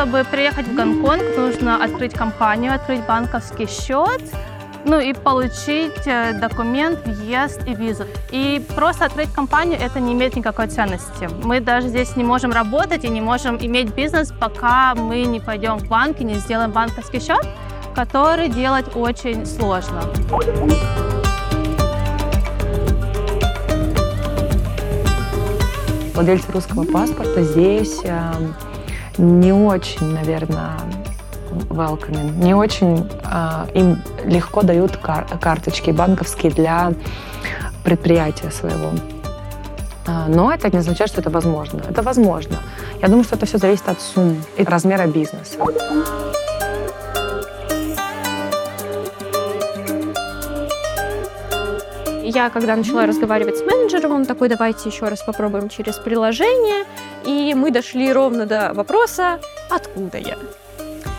чтобы приехать в Гонконг, нужно открыть компанию, открыть банковский счет, ну и получить э, документ, въезд и визу. И просто открыть компанию это не имеет никакой ценности. Мы даже здесь не можем работать и не можем иметь бизнес, пока мы не пойдем в банк и не сделаем банковский счет, который делать очень сложно. Владельцы русского паспорта здесь э, не очень, наверное, welcoming. Не очень э, им легко дают кар карточки банковские для предприятия своего. Э, но это не означает, что это возможно. Это возможно. Я думаю, что это все зависит от сумм и размера бизнеса. Я, когда начала разговаривать с менеджером, он такой, давайте еще раз попробуем через приложение. И мы дошли ровно до вопроса, откуда я.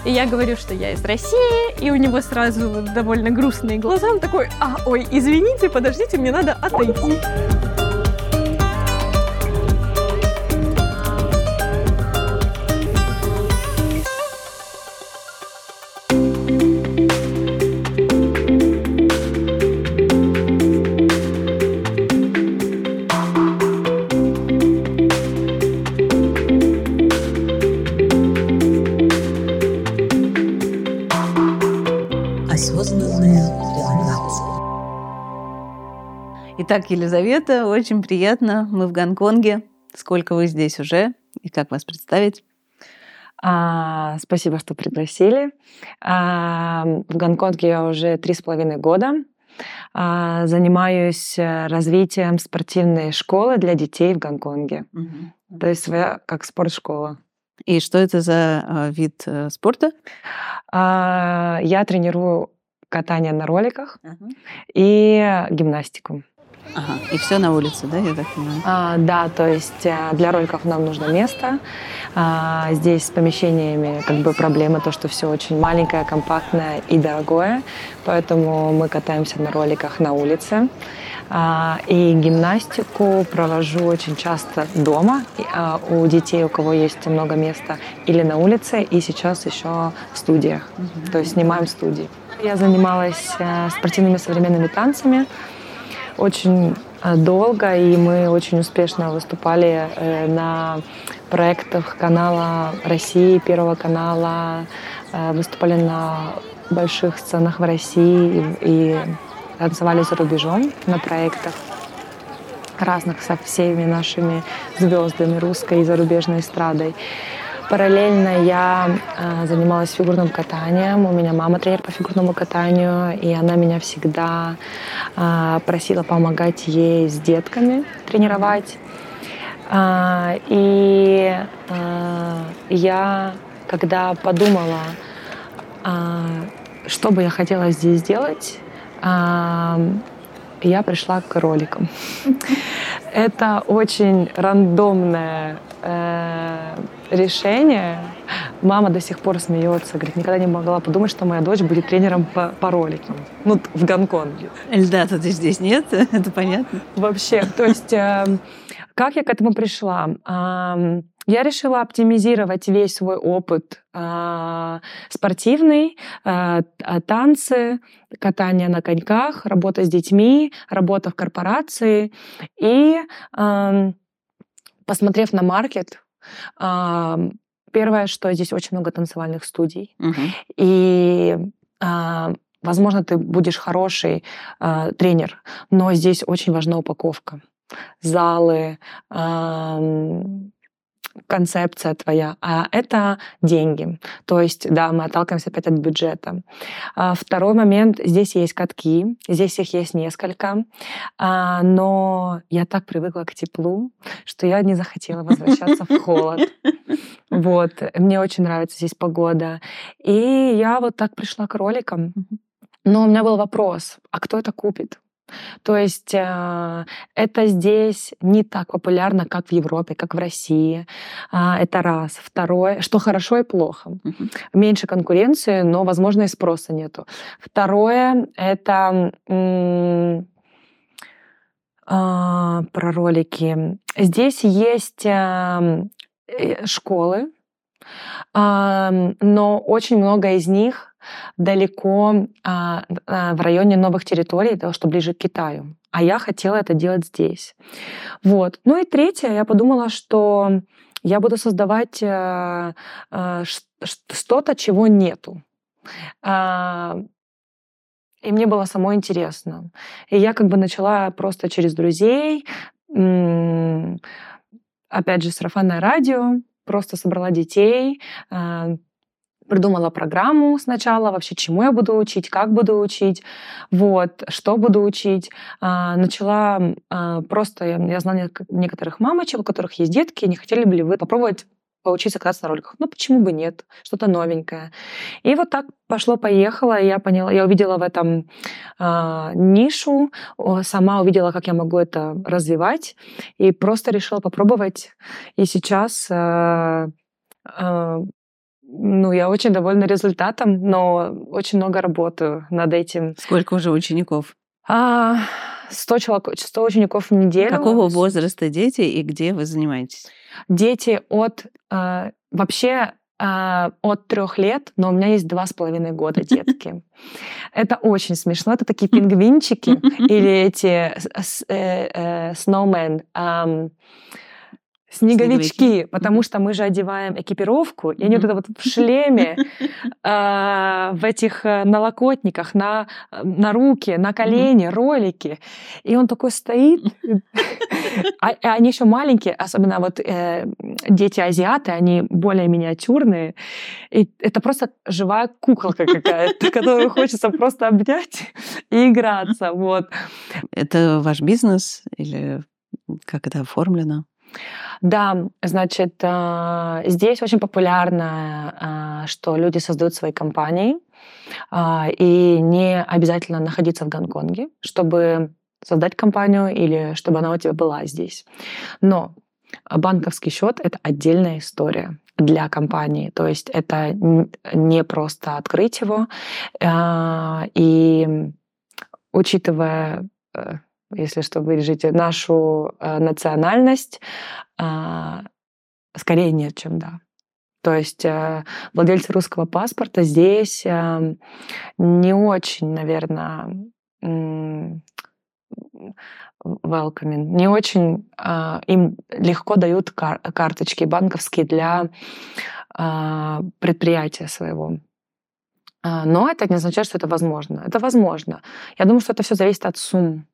И я говорю, что я из России, и у него сразу довольно грустные глаза. Он такой, а, ой, извините, подождите, мне надо отойти. Итак, Елизавета, очень приятно. Мы в Гонконге. Сколько вы здесь уже? И как вас представить? А, спасибо, что пригласили. А, в Гонконге я уже три с половиной года. А, занимаюсь э, развитием спортивной школы для детей в Гонконге. Угу. То есть своя как спортшкола. И что это за э, вид э, спорта? А, я тренирую катание на роликах uh и гимнастику. Ага, и все на улице, да, я так понимаю? А, да, то есть э, для роликов нам нужно место. А, здесь с помещениями как бы проблема то, что все очень маленькое, компактное и дорогое, поэтому мы катаемся на роликах на улице. А, и гимнастику провожу очень часто дома а, у детей, у кого есть много места, или на улице, и сейчас еще в студиях, mm-hmm. то есть снимаем студии. Я занималась э, спортивными современными танцами очень э, долго, и мы очень успешно выступали э, на проектах канала России, Первого канала, э, выступали на больших сценах в России и, танцевали за рубежом на проектах разных со всеми нашими звездами русской и зарубежной эстрадой. Параллельно я э, занималась фигурным катанием. У меня мама тренер по фигурному катанию, и она меня всегда э, просила помогать ей с детками тренировать. Э, и э, я, когда подумала, э, что бы я хотела здесь сделать, э, я пришла к роликам. Это очень рандомное э, решение. Мама до сих пор смеется, говорит, никогда не могла подумать, что моя дочь будет тренером по, по роликам. Ну, в Гонконге. Льда-то ты здесь нет, это понятно. Вообще, то есть, э, как я к этому пришла? Э, я решила оптимизировать весь свой опыт э, спортивный, э, танцы, катание на коньках, работа с детьми, работа в корпорации. И э, посмотрев на маркет, Первое, что здесь очень много танцевальных студий. Угу. И возможно, ты будешь хороший э, тренер, но здесь очень важна упаковка. Залы, э, концепция твоя, а это деньги. То есть, да, мы отталкиваемся опять от бюджета. А второй момент, здесь есть катки, здесь их есть несколько, а, но я так привыкла к теплу, что я не захотела возвращаться в холод. Вот, мне очень нравится здесь погода. И я вот так пришла к роликам. Но у меня был вопрос, а кто это купит? То есть э, это здесь не так популярно, как в Европе, как в России. Э, это раз. Второе, что хорошо и плохо. Меньше конкуренции, но, возможно, и спроса нету. Второе, это э, про ролики. Здесь есть э, школы, но очень много из них далеко а, а, в районе новых территорий, того, что ближе к Китаю. А я хотела это делать здесь. Вот. Ну и третье, я подумала, что я буду создавать э, э, что-то, чего нету. И мне было самой интересно. И я как бы начала просто через друзей, опять же, сарафанное радио, просто собрала детей, а, придумала программу сначала, вообще чему я буду учить, как буду учить, вот, что буду учить. А, начала а, просто, я знала некоторых мамочек, у которых есть детки, не хотели бы ли вы попробовать поучиться кататься на роликах. Ну, почему бы нет? Что-то новенькое. И вот так пошло-поехало, я поняла, я увидела в этом э, нишу, сама увидела, как я могу это развивать, и просто решила попробовать. И сейчас э, ну, я очень довольна результатом, но очень много работаю над этим. Сколько уже учеников? А, 100, человек, 100 учеников в неделю. Какого возраста дети и где вы занимаетесь? Дети от э, вообще э, от трех лет, но у меня есть два с половиной года детки. Это очень смешно. Это такие пингвинчики или эти snowmen. Снеговички, Снеговики. потому что мы же одеваем экипировку, и они вот это вот в шлеме, а, в этих э, налокотниках, на, на руки, на колени, ролики. И он такой стоит. А, они еще маленькие, особенно вот э, дети-азиаты, они более миниатюрные. И это просто живая куколка какая-то, которую хочется просто обнять и играться. Вот. Это ваш бизнес или как это оформлено? Да, значит, а, здесь очень популярно, а, что люди создают свои компании, а, и не обязательно находиться в Гонконге, чтобы создать компанию или чтобы она у тебя была здесь. Но банковский счет это отдельная история для компании. То есть это не просто открыть его. И учитывая э, если что, вырежете, нашу э, национальность, э, скорее нет, чем да. То есть э, владельцы русского паспорта здесь э, не очень, наверное, welcoming, не очень э, им легко дают кар карточки банковские для э, предприятия своего. Но это не означает, что это возможно. Это возможно. Я думаю, что это все зависит от сумм а,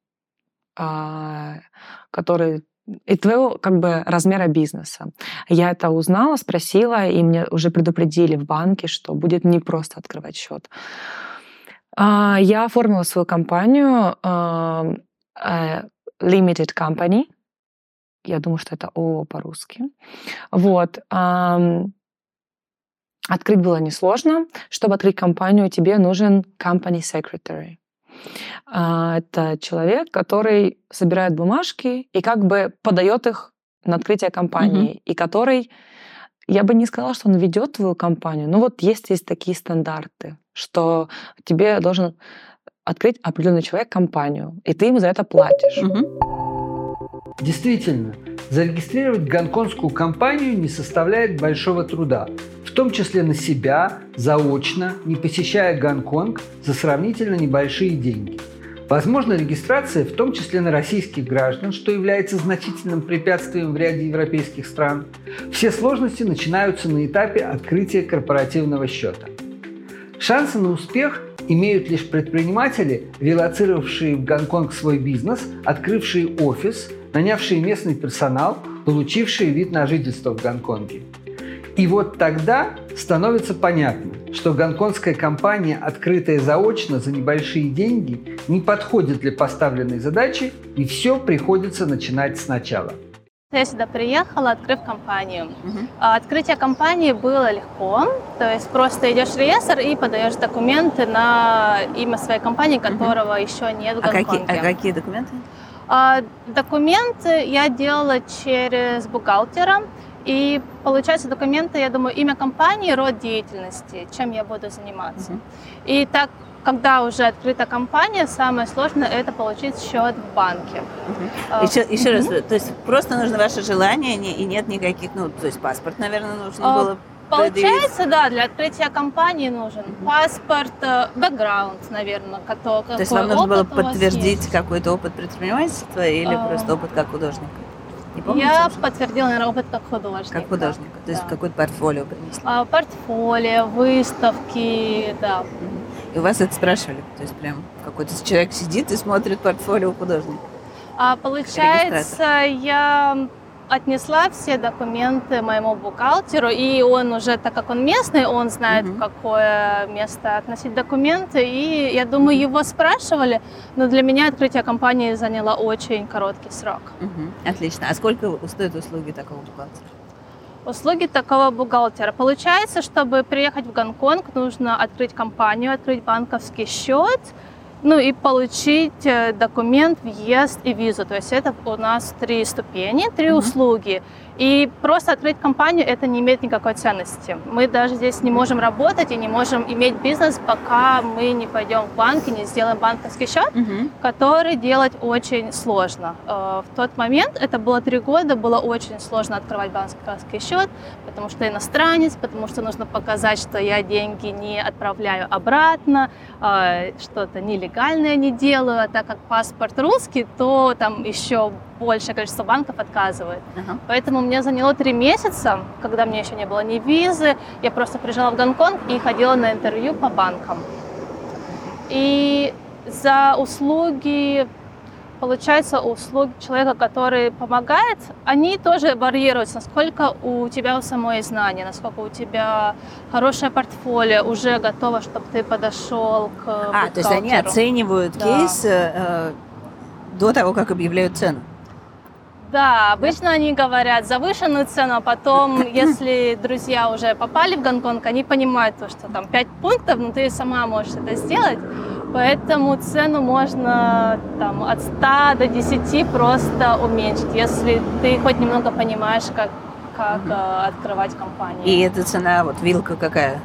который и твоего как бы размера бизнеса. Я это узнала, спросила, и мне уже предупредили в банке, что будет не просто открывать счет. А, я оформила свою компанию э, Limited Company. Я думаю, что это ООО по-русски. Вот. Открыть было несложно. Чтобы открыть компанию, тебе нужен company secretary. А, это человек, который собирает бумажки и как бы подает их на открытие компании, mm-hmm. и который, я бы не сказала, что он ведет твою компанию, но вот есть есть такие стандарты, что тебе должен открыть определенный человек компанию, и ты ему за это платишь. Mm-hmm. Действительно, зарегистрировать гонконгскую компанию не составляет большого труда том числе на себя, заочно, не посещая Гонконг за сравнительно небольшие деньги. Возможно регистрация в том числе на российских граждан, что является значительным препятствием в ряде европейских стран. Все сложности начинаются на этапе открытия корпоративного счета. Шансы на успех имеют лишь предприниматели, релацировавшие в Гонконг свой бизнес, открывшие офис, нанявшие местный персонал, получившие вид на жительство в Гонконге. И вот тогда становится понятно, что гонконгская компания, открытая заочно за небольшие деньги, не подходит для поставленной задачи, и все приходится начинать сначала. Я сюда приехала, открыв компанию. Угу. Открытие компании было легко, то есть просто идешь в реестр и подаешь документы на имя своей компании, которого угу. еще нет в Гонконге. А какие, а какие документы? А, документы я делала через бухгалтера. И получаются документы, я думаю, имя компании, род деятельности, чем я буду заниматься. Угу. И так, когда уже открыта компания, самое сложное это получить счет в банке. Угу. Еще, uh, еще угу. раз, то есть просто нужно ваше желание, и нет никаких, ну, то есть паспорт, наверное, нужно uh, было Получается, да, для открытия компании нужен паспорт, э, бэкграунд, наверное, который, То есть вам нужно было подтвердить какой-то опыт предпринимательства или а... просто опыт как художника? Я уже? подтвердила, наверное, опыт как художник. Как художник, то есть да. какое-то портфолио принесли? А, портфолио, выставки, да. И у вас это спрашивали? То есть прям какой-то человек сидит и смотрит портфолио художника? А, получается, я отнесла все документы моему бухгалтеру, и он уже, так как он местный, он знает, uh-huh. в какое место относить документы, и я думаю, его спрашивали, но для меня открытие компании заняло очень короткий срок. Uh-huh. Отлично. А сколько стоят услуги такого бухгалтера? Услуги такого бухгалтера. Получается, чтобы приехать в Гонконг, нужно открыть компанию, открыть банковский счет, ну и получить э, документ, въезд и визу. То есть это у нас три ступени, три mm-hmm. услуги. И просто открыть компанию это не имеет никакой ценности. Мы даже здесь не можем работать и не можем иметь бизнес, пока мы не пойдем в банк и не сделаем банковский счет, угу. который делать очень сложно. Э, в тот момент, это было три года, было очень сложно открывать банковский счет, потому что иностранец, потому что нужно показать, что я деньги не отправляю обратно, э, что-то нелегальное не делаю, а так как паспорт русский, то там еще большее количество банков отказывает. Uh-huh. Поэтому мне заняло три месяца, когда мне еще не было ни визы. Я просто приезжала в Гонконг и ходила на интервью по банкам. И за услуги, получается, услуги человека, который помогает, они тоже варьируются, насколько у тебя у самой знания, насколько у тебя хорошее портфолио уже готово, чтобы ты подошел к А, то есть они оценивают да. кейс э, до того, как объявляют цену? Да, обычно они говорят завышенную цену, а потом, если друзья уже попали в Гонконг, они понимают то, что там 5 пунктов, но ты сама можешь это сделать. Поэтому цену можно там, от 100 до 10 просто уменьшить, если ты хоть немного понимаешь, как, как mm-hmm. открывать компанию. И эта цена, вот вилка какая?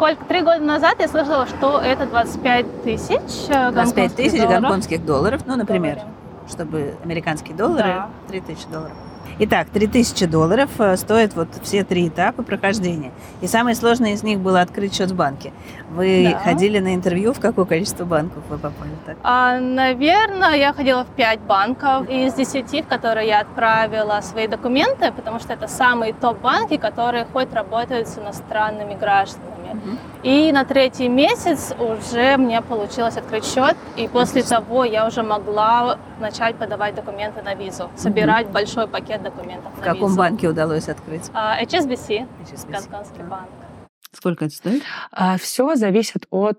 Сколько? Три года назад я слышала, что это 25 тысяч 25 тысяч гонконгских долларов, ну, например, Доллары. чтобы американские доллары, да. 3 тысячи долларов. Итак, 3000 долларов э, стоят вот все три этапа прохождения. И самое сложное из них было открыть счет в банке. Вы да. ходили на интервью, в какое количество банков вы попали? Так? А, наверное, я ходила в 5 банков из 10, в которые я отправила свои документы, потому что это самые топ-банки, которые хоть работают с иностранными гражданами. Угу. И на третий месяц уже мне получилось открыть счет, и после того я уже могла начать подавать документы на визу, собирать угу. большой пакет документов. В каком визу. банке удалось открыть? А, HSBC, HSBC. Гонконгский банк. Сколько это стоит? А, все зависит от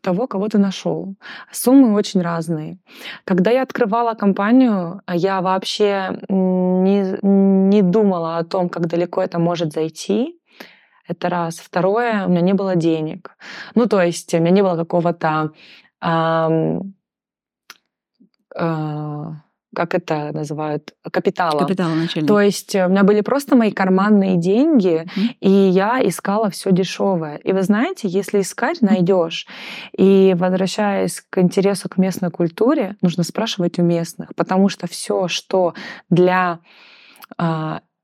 того, кого ты нашел. Суммы очень разные. Когда я открывала компанию, я вообще не, не думала о том, как далеко это может зайти. Это раз. Второе, у меня не было денег. Ну, то есть у меня не было какого-то... Эм, э, как это называют, капитала. Капитала начального. То есть у меня были просто мои карманные деньги, mm-hmm. и я искала все дешевое. И вы знаете, если искать, найдешь. И возвращаясь к интересу к местной культуре, нужно спрашивать у местных, потому что все, что для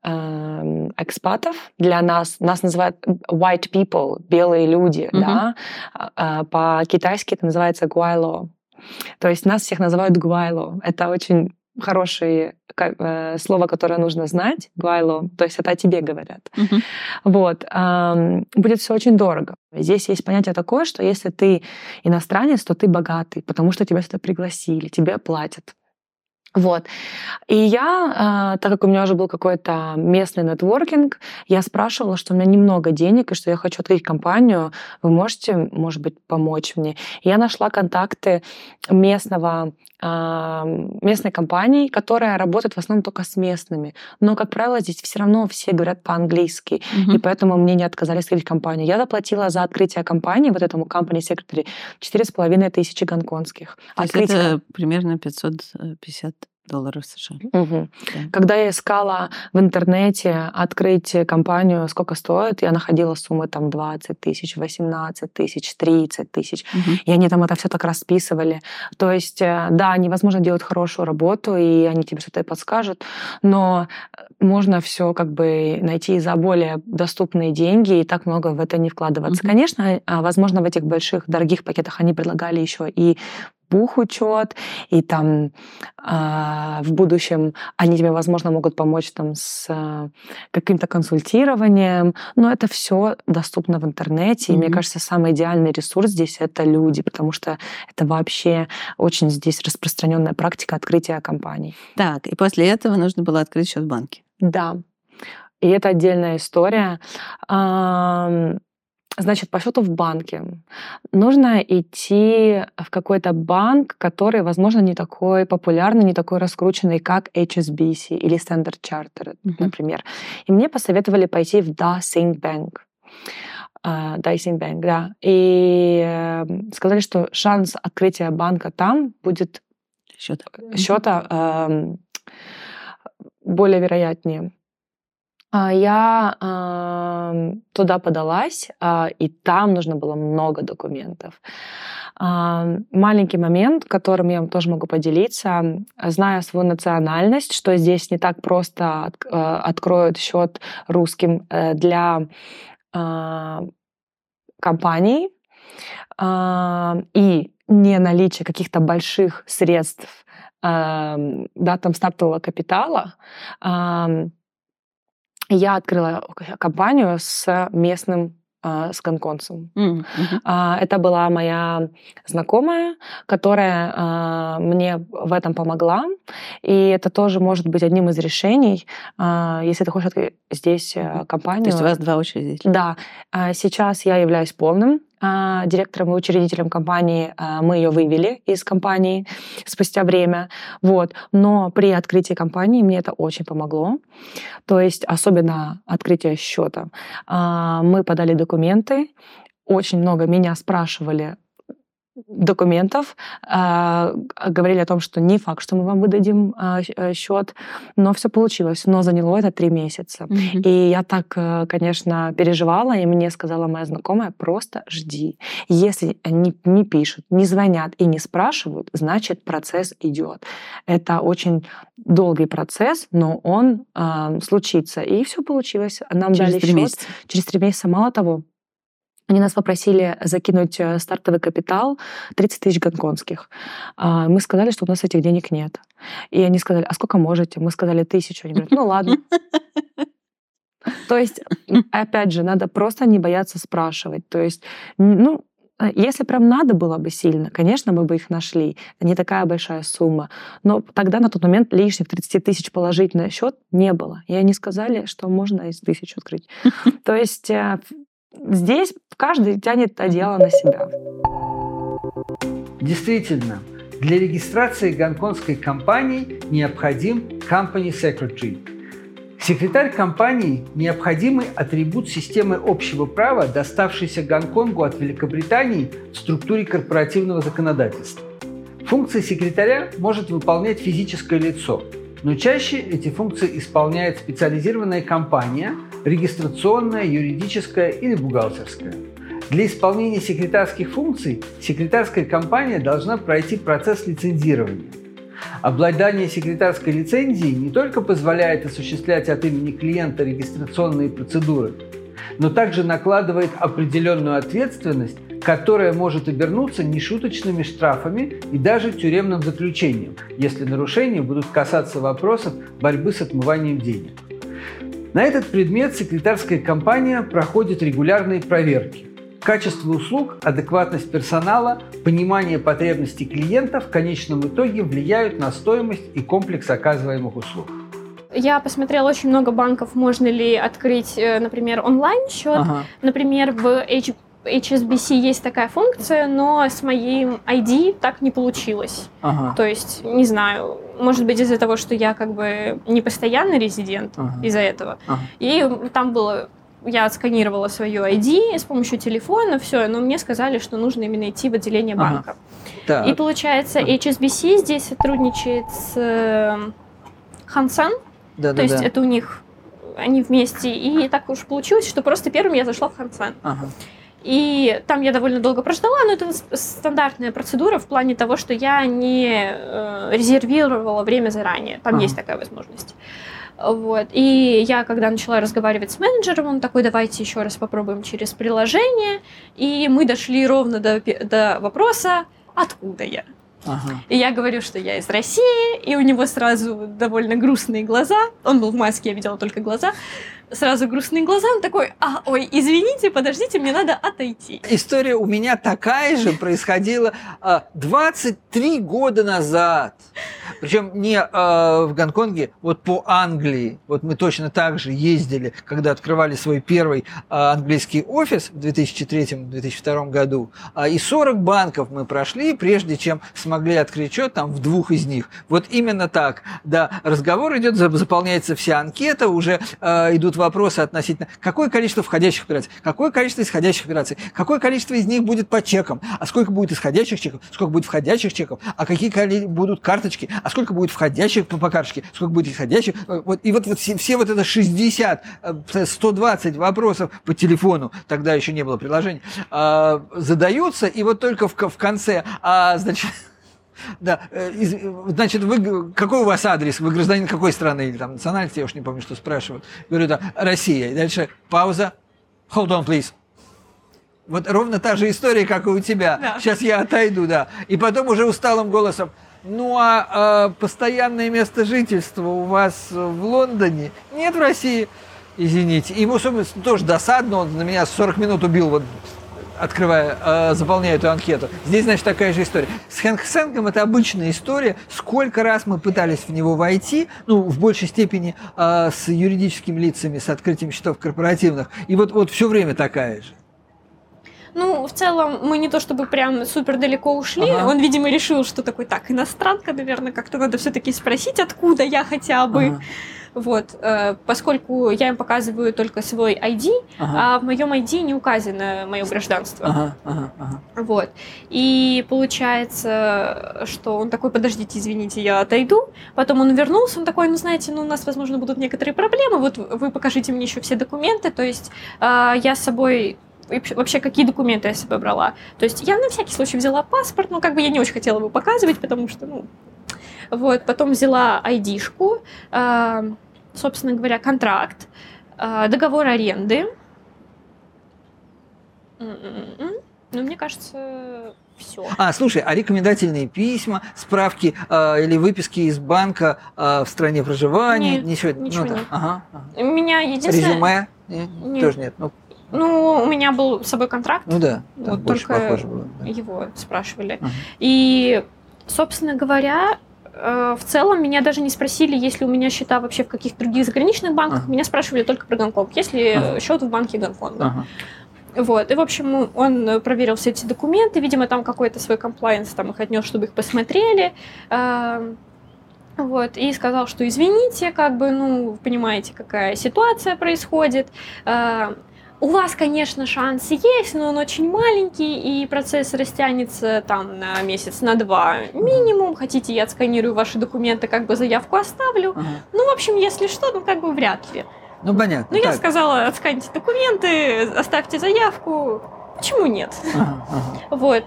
Эм, экспатов, для нас, нас называют white people, белые люди, mm-hmm. да, а, а, по-китайски это называется гуайло. То есть нас всех называют гуайло. Это очень хорошее э, слово, которое нужно знать, гуайло, то есть это о тебе говорят. Uh-huh. Вот. Будет все очень дорого. Здесь есть понятие такое, что если ты иностранец, то ты богатый, потому что тебя сюда пригласили, тебе платят. Вот. И я, э, так как у меня уже был какой-то местный нетворкинг, я спрашивала, что у меня немного денег и что я хочу открыть компанию, вы можете, может быть, помочь мне? И я нашла контакты местного местной компании, которая работает в основном только с местными. Но, как правило, здесь все равно все говорят по-английски, mm-hmm. и поэтому мне не отказали открыть компанию. Я заплатила за открытие компании, вот этому company secretary, 4,5 тысячи гонконгских. То есть это примерно 550 долларов США. Мгм. Когда я искала в интернете открыть компанию, сколько стоит, я находила суммы там 20 тысяч, 18 тысяч, 30 тысяч. Мгм. И они там это все так расписывали. То есть, э, да, невозможно делать хорошую работу, и они тебе что-то и подскажут, но э, можно все как бы найти за более доступные деньги и так много в это не вкладываться. Мгм. Конечно, а, возможно, в этих больших дорогих пакетах они предлагали еще и бухучет, и там а, в будущем они тебе, возможно, могут помочь там с а, каким-то консультированием, но это все доступно в интернете, и мне кажется, самый идеальный ресурс здесь это люди, потому что это вообще очень здесь распространенная практика открытия компаний. Так, и после этого нужно было открыть счет в банке. Да. И это отдельная история. Значит, по счету в банке нужно идти в какой-то банк, который, возможно, не такой популярный, не такой раскрученный, как HSBC или Standard Chartered, Мгм. например. И мне посоветовали пойти в Dacing Bank. А, Dicing Bank, да. И э, сказали, что шанс открытия банка там будет Счет. счета ам, более вероятнее. А Я ам, туда подалась, а, и там нужно было много документов. Ам, Маленький момент, которым я вам тоже могу поделиться, зная свою национальность, что здесь не так просто от- э, откроют счет русским э, для а, компаний а, и не наличие каких-то больших средств, ам, да, там стартового капитала, ам, я открыла компанию с местным с гонконцем. А, Это была моя знакомая, которая а, мне в этом помогла. И это тоже может быть одним из решений, а, если ты хочешь здесь а, То компанию. есть у вас два учредителя. Да, а, сейчас я являюсь полным директором и учредителем компании. А, Мы ее вывели из компании спустя время. Вот. Но при открытии компании мне это очень помогло. То есть особенно открытие счета. А, Мы подали документы. Очень много меня спрашивали документов, а, говорили о том, что не факт, что мы вам выдадим а, э, счет, но все получилось. Но заняло это три месяца. Мгм. И я так, э, конечно, переживала, и мне сказала моя знакомая, просто жди. Если они не пишут, не звонят и не спрашивают, значит, процесс идет. Это очень долгий процесс, но он а, случится. И все получилось. Нам Через дали счет месяца. через три месяца. Мало того, они нас попросили закинуть э, стартовый капитал 30 тысяч гонконгских. А, Мы сказали, что у нас этих денег нет. И они сказали, а сколько можете? Мы сказали тысячу. Они говорят, ну ладно. То есть, опять же, надо просто не бояться спрашивать. То есть, ну, э, если прям надо было бы сильно, конечно, мы бы их нашли. Не такая большая сумма. Но тогда на тот момент лишних 30 тысяч положить на счет не было. И они сказали, что можно из тысяч открыть. То есть э, здесь каждый тянет одеяло на себя. Действительно, для регистрации гонконгской компании необходим Company Secretary. Секретарь компании – необходимый атрибут системы общего права, доставшийся Гонконгу от Великобритании в структуре корпоративного законодательства. Функции секретаря может выполнять физическое лицо, но чаще эти функции исполняет специализированная компания, регистрационная, юридическая или бухгалтерская. Для исполнения секретарских функций секретарская компания должна пройти процесс лицензирования. Обладание секретарской лицензией не только позволяет осуществлять от имени клиента регистрационные процедуры, но также накладывает определенную ответственность, которая может обернуться нешуточными штрафами и даже тюремным заключением, если нарушения будут касаться вопросов борьбы с отмыванием денег. На этот предмет секретарская компания проходит регулярные проверки. Качество услуг, адекватность персонала, понимание потребностей клиента в конечном итоге влияют на стоимость и комплекс оказываемых услуг. Я посмотрела очень много банков, можно ли открыть, э, например, онлайн-счет. Ага. Например, в H- HSBC есть такая функция, но с моим ID так не получилось. Ага. То есть, не знаю, может быть из-за того, что я как бы не постоянный резидент, Ага. из-за этого. Ага. И там было я отсканировала свою ID с помощью телефона, все, но мне сказали, что нужно именно идти в отделение Ага. банка. Так. И получается, HSBC здесь сотрудничает с э, Хансан, да, то да, есть да. это у них, они вместе. И так уж получилось, что просто первым я зашла в Хансан. Ага. И там я довольно долго прождала, но это стандартная процедура в плане того, что я не э, резервировала время заранее. Там Ага. есть такая возможность. Вот. И я, когда начала разговаривать с менеджером, он такой, давайте еще раз попробуем через приложение. И мы дошли ровно до, до вопроса, откуда я. Ага. И я говорю, что я из России, и у него сразу довольно грустные глаза. Он был в маске, я видела только глаза. Сразу грустные глаза. Он такой, а, ой, извините, подождите, мне надо отойти. История у меня такая же происходила а, 23 года назад. Причем не а, в Гонконге, вот по Англии. Вот мы точно так же ездили, когда открывали свой первый а, английский офис в 2003-2002 году. А, и 40 банков мы прошли, прежде чем смогли открыть счет там в двух из них. Вот именно так. Да, разговор идет, за- заполняется вся анкета, уже а, идут вопросы относительно какое количество входящих операций, какое количество исходящих операций, какое количество из них будет по чекам, а сколько будет исходящих чеков, сколько будет входящих чеков, а какие будут карточки, а сколько будет входящих по, по карточке, сколько будет исходящих. Э, Вот, и вот, вот все, все вот это 60, э, 120 вопросов по телефону, тогда еще не было приложений, а, задаются, и вот только в, в конце, а, значит, да, э, э, значит, вы, какой у вас адрес? Вы гражданин какой страны или там национальности? Я уж не помню, что спрашивают. Говорю, да, Россия. И дальше пауза. Hold on, please. Вот ровно та же история, как и у тебя. Да. Сейчас я отойду, да. И потом уже усталым голосом. Ну а, а, постоянное место жительства у вас в Лондоне? Нет в России. Извините. Ему особенно тоже досадно, он на меня 40 минут убил, вот открывая, э, заполняя эту анкету. Здесь, значит, такая же история. С Хэнк Сэнком это обычная история. Сколько раз мы пытались в него войти, ну, в большей степени э, с юридическими лицами, с открытием счетов корпоративных. И вот, вот все время такая же. Ну, в целом, мы не то чтобы прям супер далеко ушли. Ага. Он, видимо, решил, что такой, так, иностранка, наверное, как-то надо все-таки спросить, откуда я хотя бы. Ага, Вот, э, поскольку я им показываю только свой ID, ага, а в моем ID не указано мое гражданство. ага, ага, ага. Вот. И получается, что он такой, подождите, извините, я отойду. Потом он вернулся, он такой, ну, знаете, ну, у нас, возможно, будут некоторые проблемы, вот вы покажите мне еще все документы. То есть э, я с собой вообще- какие документы я с собой брала. То есть я на всякий случай взяла паспорт, но как бы я не очень хотела его показывать, потому что, ну, вот, потом взяла айдишку, э, собственно говоря, контракт, э, договор аренды. Ну, мне кажется, все. А, слушай, а рекомендательные письма, справки э, или выписки из банка э, в стране проживания? Нет, ничего, ничего ну, да. нет. Ага, ага. У меня единственное... Резюме? Не, Нет. Тоже нет. Ну, Ну, у меня был с собой контракт, ну да, Вот только похоже было. да. его спрашивали. Ага. И, собственно говоря, э, в целом меня даже не спросили, есть ли у меня счета вообще в каких-то других заграничных банках. Ага. Меня спрашивали только про Гонконг. Есть ли Ага. счет в банке Гонконга? Ага. Вот. И, в общем, он э, проверил все эти документы. Видимо, там какой-то свой комплайенс там их отнес, чтобы их посмотрели. Эм, Вот, и сказал, что извините, как бы, ну, понимаете, какая ситуация происходит. У вас, конечно, шанс есть, но он очень маленький, и процесс растянется там на месяц, на два минимум. Хотите, я отсканирую ваши документы, как бы заявку оставлю. Ага. Ну, в общем, если что, ну, как бы вряд ли. Ну, понятно. Ну, я сказала, отсканите документы, оставьте заявку. Почему нет? Ага, ага. Вот.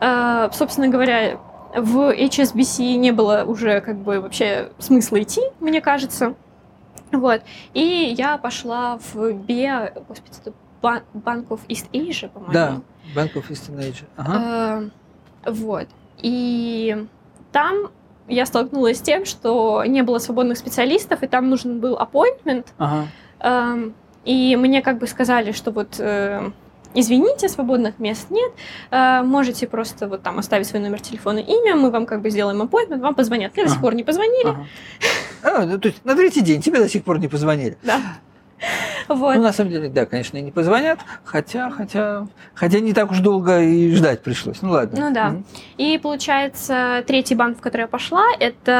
А, собственно говоря, в HSBC не было уже как бы вообще смысла идти, мне кажется. Вот. И я пошла в BIA, господи, это Ban- Bank of East Asia, по-моему. Да, Bank of Eastern Asia. Ага. Э, Вот. И там я столкнулась с тем, что не было свободных специалистов, и там нужен был appointment. Ага. Эм, И мне как бы сказали, что вот э, извините, свободных мест нет, э, можете просто вот там оставить свой номер телефона, имя, мы вам как бы сделаем appointment, вам позвонят. Мне до сих Ага. пор не позвонили, ага. А, ну, то есть на третий день тебе до сих пор не позвонили. да. Вот. Ну, на самом деле, да, конечно, и не позвонят, хотя, хотя, хотя не так уж долго и ждать пришлось. Ну ладно. Ну да. Мгм. И получается, третий банк, в который я пошла, это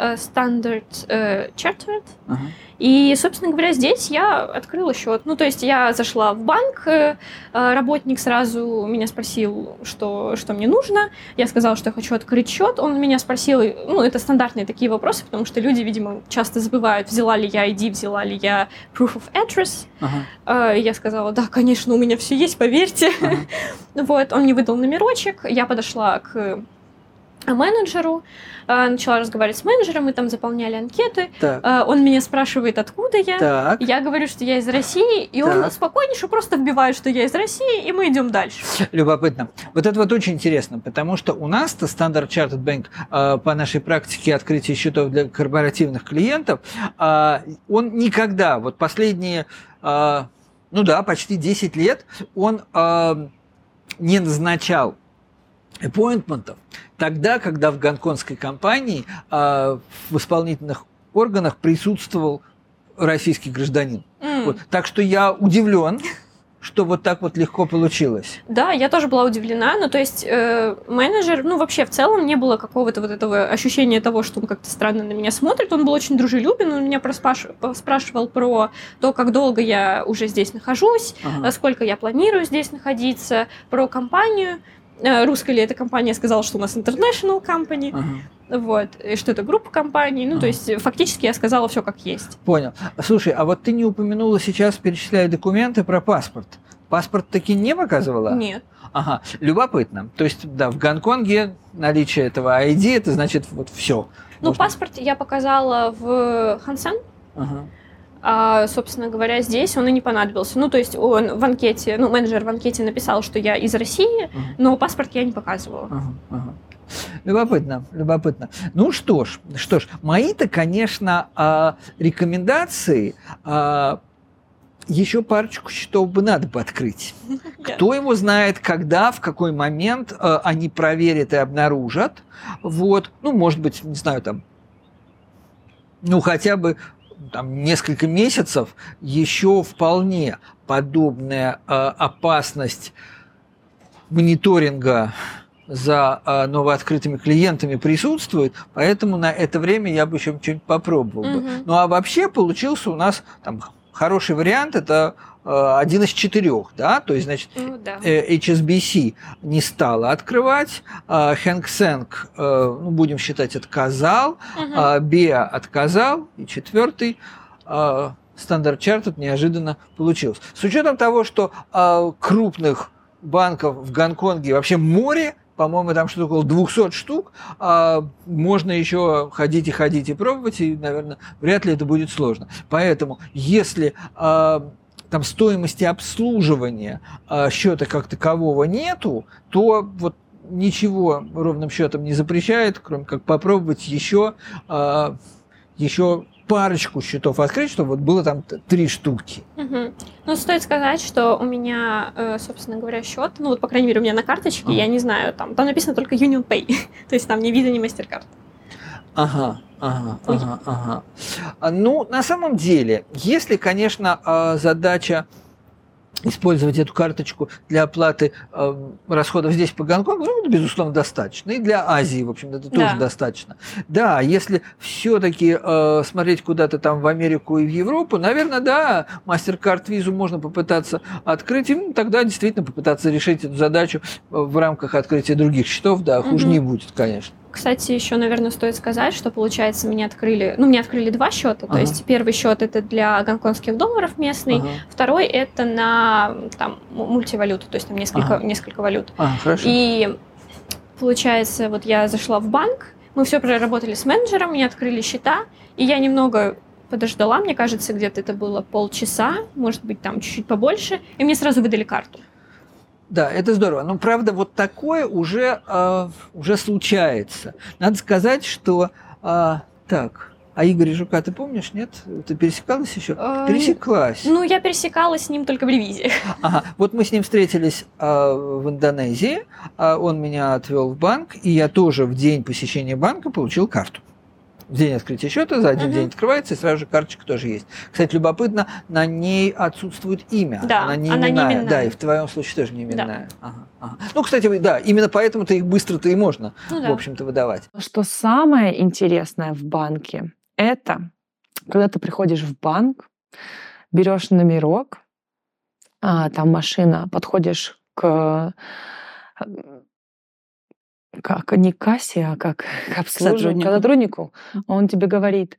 э, Standard э, Chartered. Ага. И, собственно говоря, здесь я открыла счет. Ну, то есть я зашла в банк, э, э, работник сразу меня спросил, что, что мне нужно. Я сказала, что я хочу открыть счет. Он меня спросил, ну, это стандартные такие вопросы, потому что люди, видимо, часто забывают, взяла ли я ID, взяла ли я proof of address. Ага. Э, я сказала, да, конечно, у меня все есть, поверьте. Ага. Вот, он мне выдал номерочек, я подошла к менеджеру, э, начала разговаривать с менеджером, мы там заполняли анкеты. Так. Э, он меня спрашивает, откуда я. Так. Я говорю, что я из России, и так. он спокойнейше просто вбивает, что я из России, и мы идем дальше. Любопытно. Вот это вот очень интересно, потому что у нас-то Standard Chartered Bank э, по нашей практике открытия счетов для корпоративных клиентов, он никогда, вот последние, ну да, почти 10 лет, он не назначал аппоинтментов тогда, когда в гонконгской компании э, в исполнительных органах присутствовал российский гражданин. Mm. Вот. Так что я удивлен, что вот так вот легко получилось. Да, я тоже была удивлена. Ну, то есть э, менеджер, ну, вообще в целом не было какого-то вот этого ощущения того, что он как-то странно на меня смотрит. Он был очень дружелюбен, он меня спрашивал про то, как долго я уже здесь нахожусь, ага. сколько я планирую здесь находиться, про компанию. Э, русская ли эта компания, сказала, что у нас international company. Ага. Вот, и что это группа компаний. Ну, ага. то есть, фактически я сказала все как есть. Понял. Слушай, а вот ты не упомянула сейчас, перечисляя документы про паспорт. Паспорт таки не показывала? Нет. Ага, любопытно. То есть, да, в Гонконге наличие этого ID, это значит вот все. Ну, Можно... паспорт я показала в Хансен. Ага. А, собственно говоря, здесь он и не понадобился. Ну, то есть он в анкете, ну, менеджер в анкете написал, что я из России, uh-huh. но паспорт я не показывала. Uh-huh. Uh-huh. Любопытно, любопытно. Ну что ж, что ж, мои-то, конечно, а, рекомендации а, еще парочку счетов бы надо бы открыть. Кто его знает, когда, в какой момент они проверят и обнаружат. Вот, ну, может быть, не знаю, там, ну, хотя бы там, несколько месяцев еще вполне подобная э, опасность мониторинга за э, новооткрытыми клиентами присутствует, поэтому на это время я бы еще что-нибудь попробовал бы. Угу. Ну а вообще получился у нас там хороший вариант это один из четырех, да, то есть, значит, ну, да. HSBC э, не стала открывать, Хэнк Сэнк, э, ну, будем считать, отказал, угу. Отказал, и четвертый Стандарт Чартед неожиданно получился. С учетом того, что крупных банков в Гонконге вообще море, по-моему, там что-то около 200 штук, а можно еще ходить и ходить и пробовать, и, наверное, вряд ли это будет сложно. Поэтому, если там стоимости обслуживания э, счета как такового нету, то вот ничего ровным счетом не запрещает, кроме как попробовать еще, э, а, еще парочку счетов открыть, чтобы вот было там три штуки. Угу. Ну, стоит сказать, что у меня, э, собственно говоря, счет, ну вот, по крайней мере, у меня на карточке, ага. я не знаю, там, там написано только Union Pay, то есть там не виза, не MasterCard. Ага, ага, ага, ага. А, ну, на самом деле, если, конечно, а, задача использовать эту карточку для оплаты э, расходов здесь по Гонконгу, ну, это, безусловно, достаточно. И для Азии, в общем-то, это тоже да. достаточно. Да, если все-таки э, смотреть куда-то там в Америку и в Европу, наверное, да, MasterCard визу можно попытаться открыть, и ну, тогда действительно попытаться решить эту задачу в рамках открытия других счетов, да, хуже угу. не будет, конечно. Кстати, еще, наверное, стоит сказать, что, получается, мне открыли, ну, мне открыли два счета. Ага. То есть первый счет это для гонконгских долларов местный, ага. второй это на там мультивалюту, то есть там несколько, ага. несколько валют. Ага, хорошо. И получается, вот я зашла в банк, мы все проработали с менеджером, мне открыли счета, и я немного подождала, мне кажется, где-то это было полчаса, может быть, там чуть-чуть побольше, и мне сразу выдали карту. Да, это здорово. Но правда, вот такое уже, э, уже случается. Надо сказать, что э, так. А Игоря Жука ты помнишь, нет? Ты пересекалась еще? Э, Пересеклась. Ну, я пересекалась с ним только в ревизии. Ага. Вот мы с ним встретились э, в Индонезии. Э, он меня отвел в банк, и я тоже в день посещения банка получил карту в день открытия счета, за один uh-huh. день открывается, и сразу же карточка тоже есть. Кстати, любопытно, на ней отсутствует имя. Да, она не она именная. Не именная. Да, и в твоем случае тоже не именная. Да. Ага, ага. Ну, кстати, да, именно поэтому-то их быстро-то и можно, ну, да. в общем-то, выдавать. Что самое интересное в банке, это когда ты приходишь в банк, берешь номерок, а, там машина, подходишь к как не к кассе, а как к к сотруднику, он тебе говорит,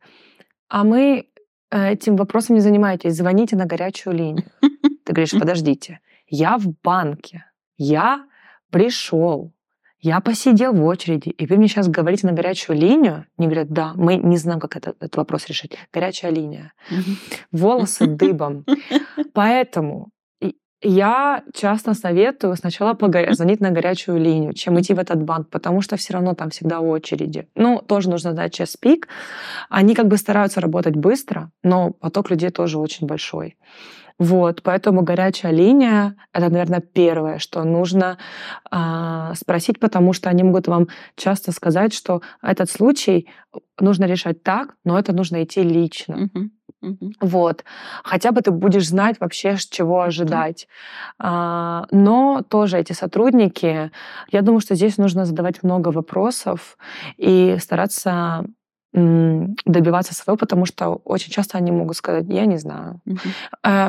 а мы э, этим вопросом не занимаетесь, звоните на горячую линию. Ты говоришь, подождите, я в банке, я пришел, я посидел в очереди, и вы мне сейчас говорите на горячую линию? Они говорят, да, мы не знаем, как это, этот вопрос решить. Горячая линия. Волосы дыбом. Поэтому я часто советую сначала звонить на горячую линию, чем идти в этот банк, потому что все равно там всегда очереди. Ну, тоже нужно знать час пик. Они как бы стараются работать быстро, но поток людей тоже очень большой. Вот, поэтому горячая линия — это, наверное, первое, что нужно э, спросить, потому что они могут вам часто сказать, что этот случай нужно решать так, но это нужно идти лично. Uh-huh. Угу. Вот. Хотя бы ты будешь знать вообще, чего ожидать. А, но тоже эти сотрудники, я думаю, что здесь нужно задавать много вопросов и стараться добиваться своего, потому что очень часто они могут сказать, я не знаю. Угу.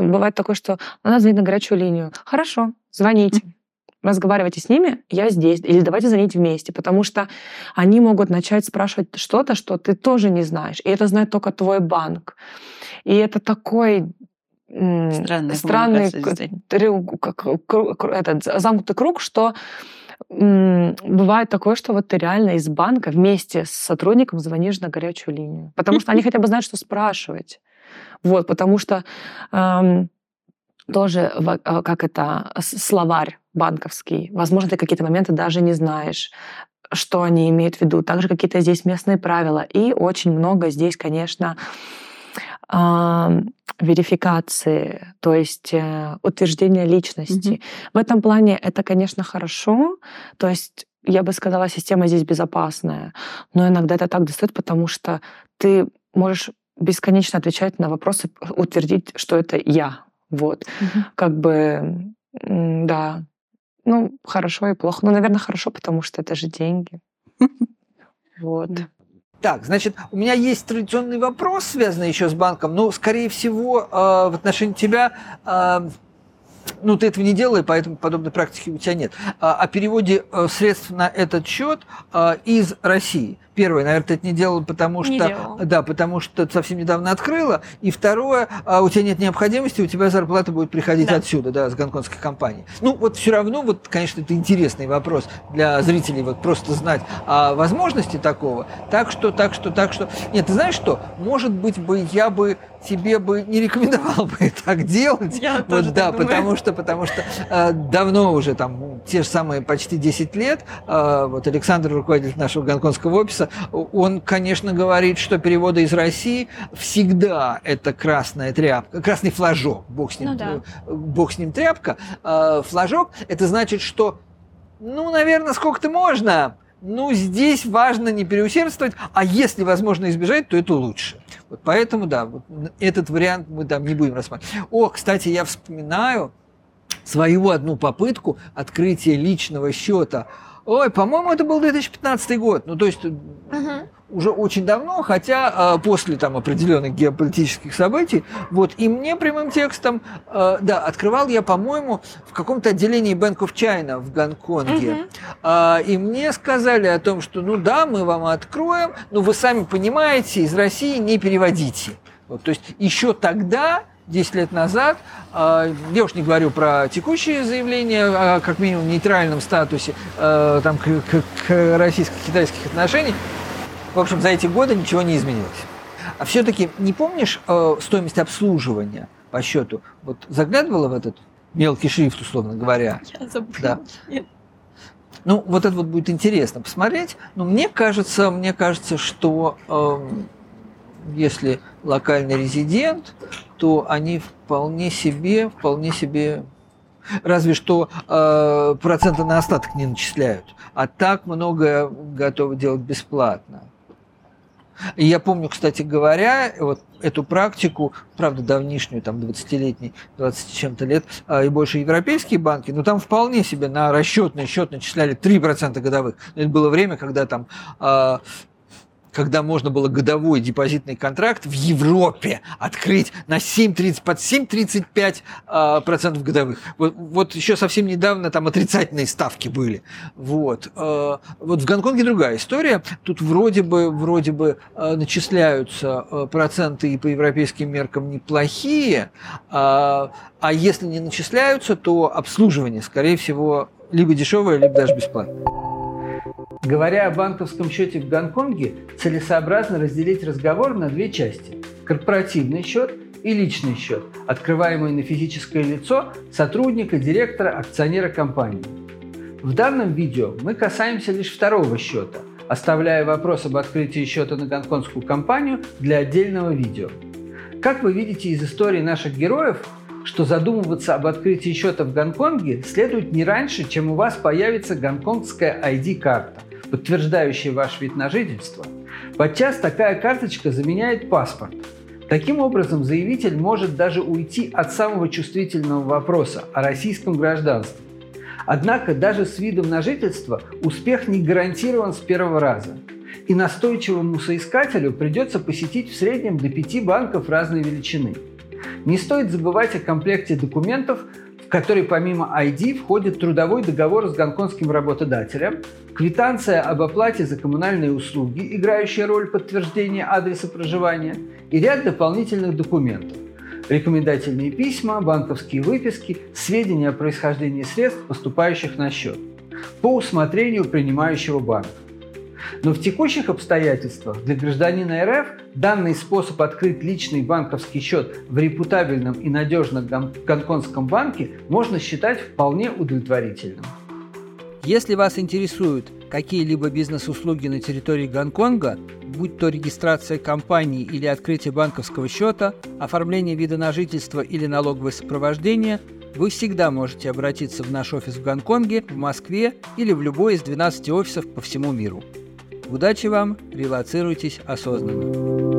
Бывает такое, что надо звонить на горячую линию. Хорошо, звоните разговаривайте с ними, я здесь, или давайте звонить вместе, потому что они могут начать спрашивать что-то, что ты тоже не знаешь, и это знает только твой банк. И это такой странный, странный этот, замкнутый круг, что бывает такое, что вот ты реально из банка вместе с сотрудником звонишь на горячую линию, потому что они хотя бы знают, что спрашивать. Вот, потому что эм, тоже а, как это словарь банковский. Возможно, ты какие-то моменты даже не знаешь, что они имеют в виду. Также какие-то здесь местные правила. И очень много здесь, конечно, верификации, то есть э, утверждения личности. Mm-hmm. В этом плане это, конечно, хорошо. То есть я бы сказала, система здесь безопасная. Но иногда это так достает, потому что ты можешь бесконечно отвечать на вопросы, утвердить, что это я. Вот. Угу. Как бы, да. Ну, хорошо и плохо. Ну, наверное, хорошо, потому что это же деньги. Вот. Так, значит, у меня есть традиционный вопрос, связанный еще с банком, но, скорее всего, э, в отношении тебя э, ну, ты этого не делаешь, поэтому подобной практики у тебя нет. А, о переводе э, средств на этот счет из России. Первое, наверное, ты это не делал, потому что... Не Да, потому что совсем недавно открыла. И второе, а, у тебя нет необходимости, у тебя зарплата будет приходить да. отсюда, да, с гонконгской компании. Ну, вот все равно, вот, конечно, это интересный вопрос для зрителей, вот просто знать о возможности такого. Так что, так что, так что... Нет, ты знаешь что? Может быть бы я бы тебе бы не рекомендовал бы так делать. Я вот, тоже да, потому что, потому что э, давно уже там те же самые почти 10 лет, э, вот Александр, руководитель нашего гонконгского офиса, он, конечно, говорит, что переводы из России всегда это красная тряпка, красный флажок, бог с ним, ну, да. бог с ним тряпка, э, флажок, это значит, что, ну, наверное, сколько-то можно, ну, здесь важно не переусердствовать, а если возможно избежать, то это лучше. Вот поэтому, да, вот этот вариант мы там не будем рассматривать. О, кстати, я вспоминаю свою одну попытку открытия личного счета Ой, по-моему, это был 2015 год. Ну, то есть угу. уже очень давно, хотя э, после там определенных геополитических событий. Вот, и мне прямым текстом, э, да, открывал я, по-моему, в каком-то отделении Bank of China в Гонконге. Угу. Э, и мне сказали о том, что, ну да, мы вам откроем, но вы сами понимаете, из России не переводите. Вот, то есть еще тогда 10 лет назад, а, я уж не говорю про текущие заявления о как минимум нейтральном статусе а, там, к, к, российско-китайских отношений, в общем, за эти годы ничего не изменилось. А все-таки не помнишь э, стоимость обслуживания по счету? Вот заглядывала в этот мелкий шрифт, условно говоря? Я забыла. Да. Нет. Ну, вот это вот будет интересно посмотреть. Но мне кажется, мне кажется, что э, если локальный резидент, то они вполне себе, вполне себе, разве что э, проценты на остаток не начисляют, а так многое готовы делать бесплатно. И я помню, кстати говоря, вот эту практику, правда, давнишнюю, там, 20-летний, 20 чем-то лет, а, и больше европейские банки, но там вполне себе на расчетный счет начисляли 3% годовых. Это было время, когда там а, когда можно было годовой депозитный контракт в Европе открыть на 7,30, под 7,35 э, процентов годовых. Вот, вот еще совсем недавно там отрицательные ставки были. Вот. Э, вот в Гонконге другая история. Тут вроде бы, вроде бы э, начисляются проценты и по европейским меркам неплохие, а если не начисляются, то обслуживание, скорее всего, либо дешевое, либо даже бесплатное. Говоря о банковском счете в Гонконге, целесообразно разделить разговор на две части – корпоративный счет и личный счет, открываемый на физическое лицо сотрудника, директора, акционера компании. В данном видео мы касаемся лишь второго счета, оставляя вопрос об открытии счета на гонконгскую компанию для отдельного видео. Как вы видите из истории наших героев, что задумываться об открытии счета в Гонконге следует не раньше, чем у вас появится гонконгская ID-карта, подтверждающая ваш вид на жительство. Подчас такая карточка заменяет паспорт. Таким образом, заявитель может даже уйти от самого чувствительного вопроса о российском гражданстве. Однако даже с видом на жительство успех не гарантирован с первого раза. И настойчивому соискателю придется посетить в среднем до пяти банков разной величины – не стоит забывать о комплекте документов, который помимо ID входит трудовой договор с гонконгским работодателем, квитанция об оплате за коммунальные услуги, играющая роль подтверждения адреса проживания, и ряд дополнительных документов рекомендательные письма, банковские выписки, сведения о происхождении средств, поступающих на счет, по усмотрению принимающего банка. Но в текущих обстоятельствах для гражданина РФ данный способ открыть личный банковский счет в репутабельном и надежном гонконгском банке можно считать вполне удовлетворительным. Если вас интересуют какие-либо бизнес-услуги на территории Гонконга, будь то регистрация компании или открытие банковского счета, оформление вида на жительство или налоговое сопровождение, вы всегда можете обратиться в наш офис в Гонконге, в Москве или в любой из 12 офисов по всему миру. Удачи вам, релацируйтесь осознанно.